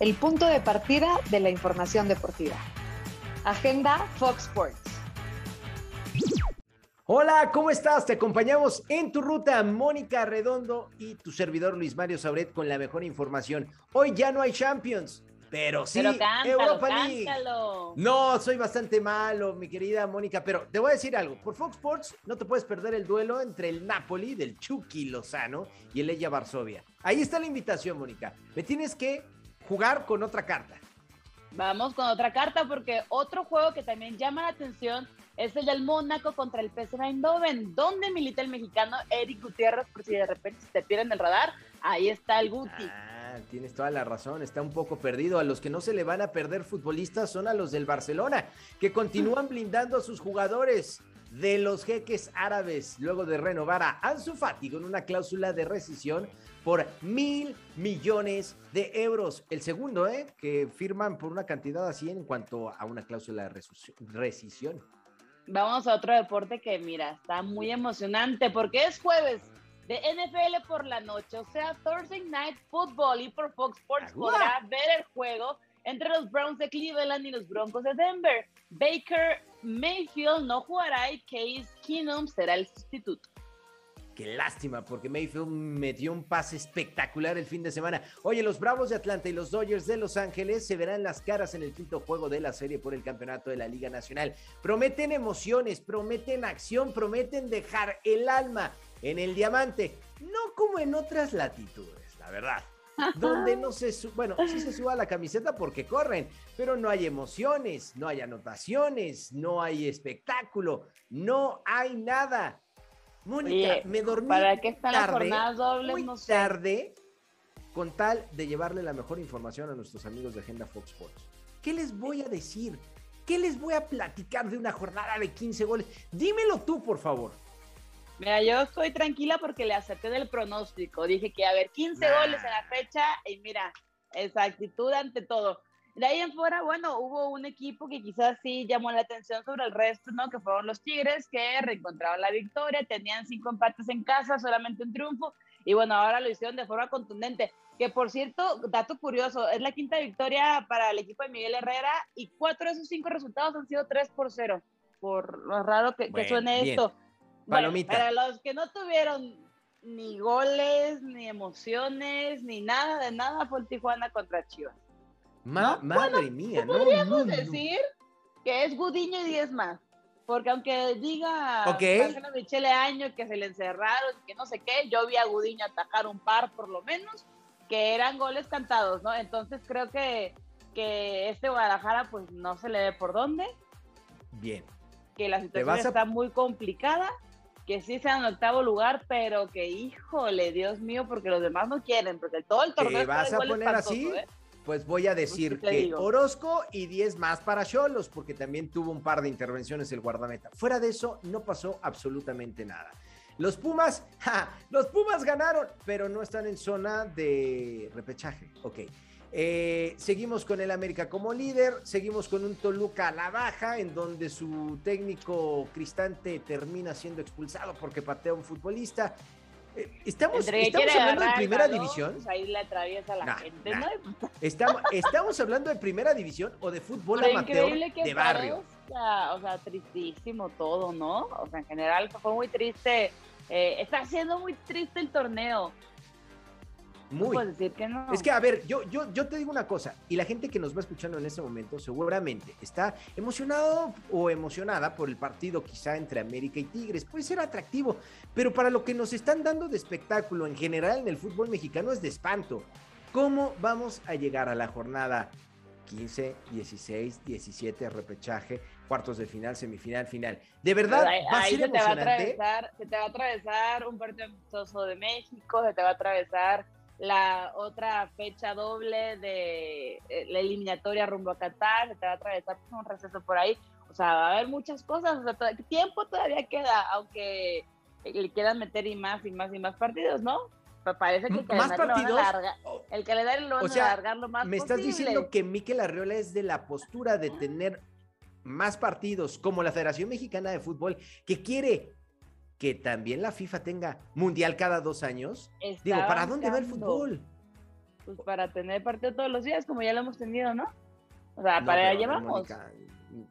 el punto de partida de la información deportiva. Agenda Fox Sports. Hola, ¿cómo estás? Te acompañamos en tu ruta, Mónica Redondo y tu servidor Luis Mario Sauret con la mejor información. Hoy ya no hay Champions, pero sí, Pero cántalo, Europa League. cántalo. No, soy bastante malo, mi querida Mónica, pero te voy a decir algo. Por Fox Sports no te puedes perder el duelo entre el Napoli del Chucky Lozano y el Legia Varsovia. Ahí está la invitación, Mónica. Me tienes que jugar con otra carta. Vamos con otra carta porque otro juego que también llama la atención es el del Mónaco contra el PSV Eindhoven, donde milita el mexicano Eric Gutiérrez, por si de repente se te pierden el radar, ahí está el Guti. Ah, tienes toda la razón, está un poco perdido. A los que no se le van a perder futbolistas son a los del Barcelona, que continúan blindando a sus jugadores de los jeques árabes, luego de renovar a Ansu Fati con una cláusula de rescisión por mil millones de euros. El segundo, ¿eh? Que firman por una cantidad así en cuanto a una cláusula de rescisión. Vamos a otro deporte que, mira, está muy emocionante porque es jueves de NFL por la noche, o sea, Thursday Night Football y por Fox Sports podrá ver el juego entre los Browns de Cleveland y los Broncos de Denver. Baker Mayfield no jugará y Case Keenum será el sustituto. Qué lástima, porque Mayfield metió un pase espectacular el fin de semana. Oye, los Bravos de Atlanta y los Dodgers de Los Ángeles se verán las caras en el quinto juego de la serie por el campeonato de la Liga Nacional. Prometen emociones, prometen acción, prometen dejar el alma en el diamante, no como en otras latitudes, la verdad. Donde no se su- bueno, sí se suba la camiseta porque corren, pero no hay emociones, no hay anotaciones, no hay espectáculo, no hay nada. Mónica, Oye, me dormí ¿Para qué están las tarde, jornadas dobles? muy No sé. tarde con tal de llevarle la mejor información a nuestros amigos de Agenda Fox Sports. ¿Qué les voy a decir? ¿Qué les voy a platicar de una jornada de 15 goles? Dímelo tú, por favor. Mira, yo estoy tranquila porque le acerté del pronóstico. Dije que iba a haber 15 Nah. goles en la fecha y mira, exactitud ante todo. De ahí en fuera, bueno, hubo un equipo que quizás sí llamó la atención sobre el resto, ¿no? Que fueron los Tigres, que reencontraron la victoria, tenían cinco empates en casa, solamente un triunfo, y bueno, ahora lo hicieron de forma contundente. Que por cierto, dato curioso, es la quinta victoria para el equipo de Miguel Herrera y cuatro de esos cinco resultados han sido 3 por 0. Por lo raro que, que Bueno, suene bien. esto. Bueno, Palomita. para los que no tuvieron ni goles, ni emociones, ni nada de nada, fue el Tijuana contra Chivas. Ma- No, madre mía, no, Podríamos no, no. decir que es Gudiño y 10 más. Porque aunque diga Ok. Marcelo Michele Año que se le encerraron, que no sé qué, yo vi a Gudiño atacar un par por lo menos, que eran goles cantados, ¿no? Entonces creo que, que este Guadalajara pues no se le ve por dónde, Bien. que la situación a- está muy complicada, que sí sea en octavo lugar, pero que híjole, Dios mío, porque los demás no quieren, porque todo el torneo ¿Te vas a poner espantoso, así? ¿eh? Pues voy a decir ¿qué te que digo? Orozco y 10 más para Cholos, porque también tuvo un par de intervenciones el guardameta. Fuera de eso, no pasó absolutamente nada. Los Pumas, ja, los Pumas ganaron, pero no están en zona de repechaje. Ok. Eh, seguimos con el América como líder, seguimos con un Toluca a la baja, en donde su técnico Cristante termina siendo expulsado porque patea a un futbolista. Eh, estamos, hablando de primera balón, división. pues ahí le atraviesa la Nah, gente, nah. ¿no? Estamos, estamos hablando de primera división o de fútbol Pero amateur que de barrio. parezca, o sea, tristísimo todo, ¿no? O sea, en general fue muy triste. eh, está siendo muy triste el torneo. Muy. decir que no. Es que, a ver, yo, yo, yo te digo una cosa, y la gente que nos va escuchando en este momento seguramente está emocionado o emocionada por el partido quizá entre América y Tigres. Puede ser atractivo, pero para lo que nos están dando de espectáculo en general en el fútbol mexicano es de espanto. ¿Cómo vamos a llegar a la jornada 15, 16, 17, repechaje, cuartos de final, semifinal, final? De verdad, ahí, va a ahí ser se te va a atravesar, se te va a atravesar un partido amistoso de México, se te va a atravesar la otra fecha doble de eh, la eliminatoria rumbo a Qatar, se te va a atravesar pues, un receso por ahí. O sea, va a haber muchas cosas, o sea, tiempo todavía queda, aunque le quieran meter y más y más y más partidos, ¿no? Pa- Parece que el ¿Más calendario lo van a partidos? alargar- Oh, el calendario lo van O sea, a alargar lo más Me estás posible. diciendo que Miquel Arriola es de la postura de tener más partidos como la Federación Mexicana de Fútbol, que quiere que también la FIFA tenga mundial cada dos años. Está Digo, ¿para dónde va el fútbol? pues para tener partido todos los días, como ya lo hemos tenido, ¿no? O sea, para allá llevamos.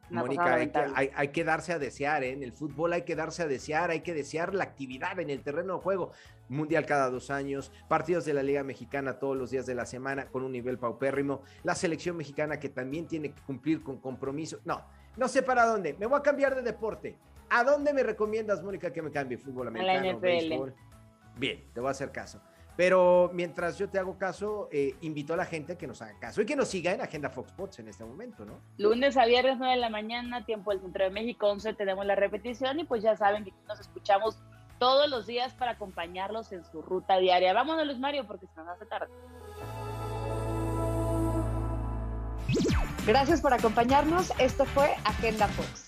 Mónica, hay, que, darse a desear, ¿eh? en el fútbol hay que darse a desear, hay que desear la actividad en el terreno de juego. Mundial cada dos años, partidos de la Liga Mexicana todos los días de la semana con un nivel paupérrimo, la selección mexicana que también tiene que cumplir con compromiso. No, no sé para dónde, me voy a cambiar de deporte. ¿A dónde me recomiendas, Mónica, que me cambie? ¿Fútbol americano, béisbol? Bien, te voy a hacer caso. Pero mientras yo te hago caso, eh, invito a la gente que nos haga caso y que nos siga en Agenda Fox Sports en este momento, ¿no? Lunes a viernes, 9 de la mañana, tiempo del Centro de México, 11 tenemos la repetición y pues ya saben que nos escuchamos todos los días para acompañarlos en su ruta diaria. Vámonos, Luis Mario, porque se nos hace tarde. Gracias por acompañarnos. Esto fue Agenda Fox.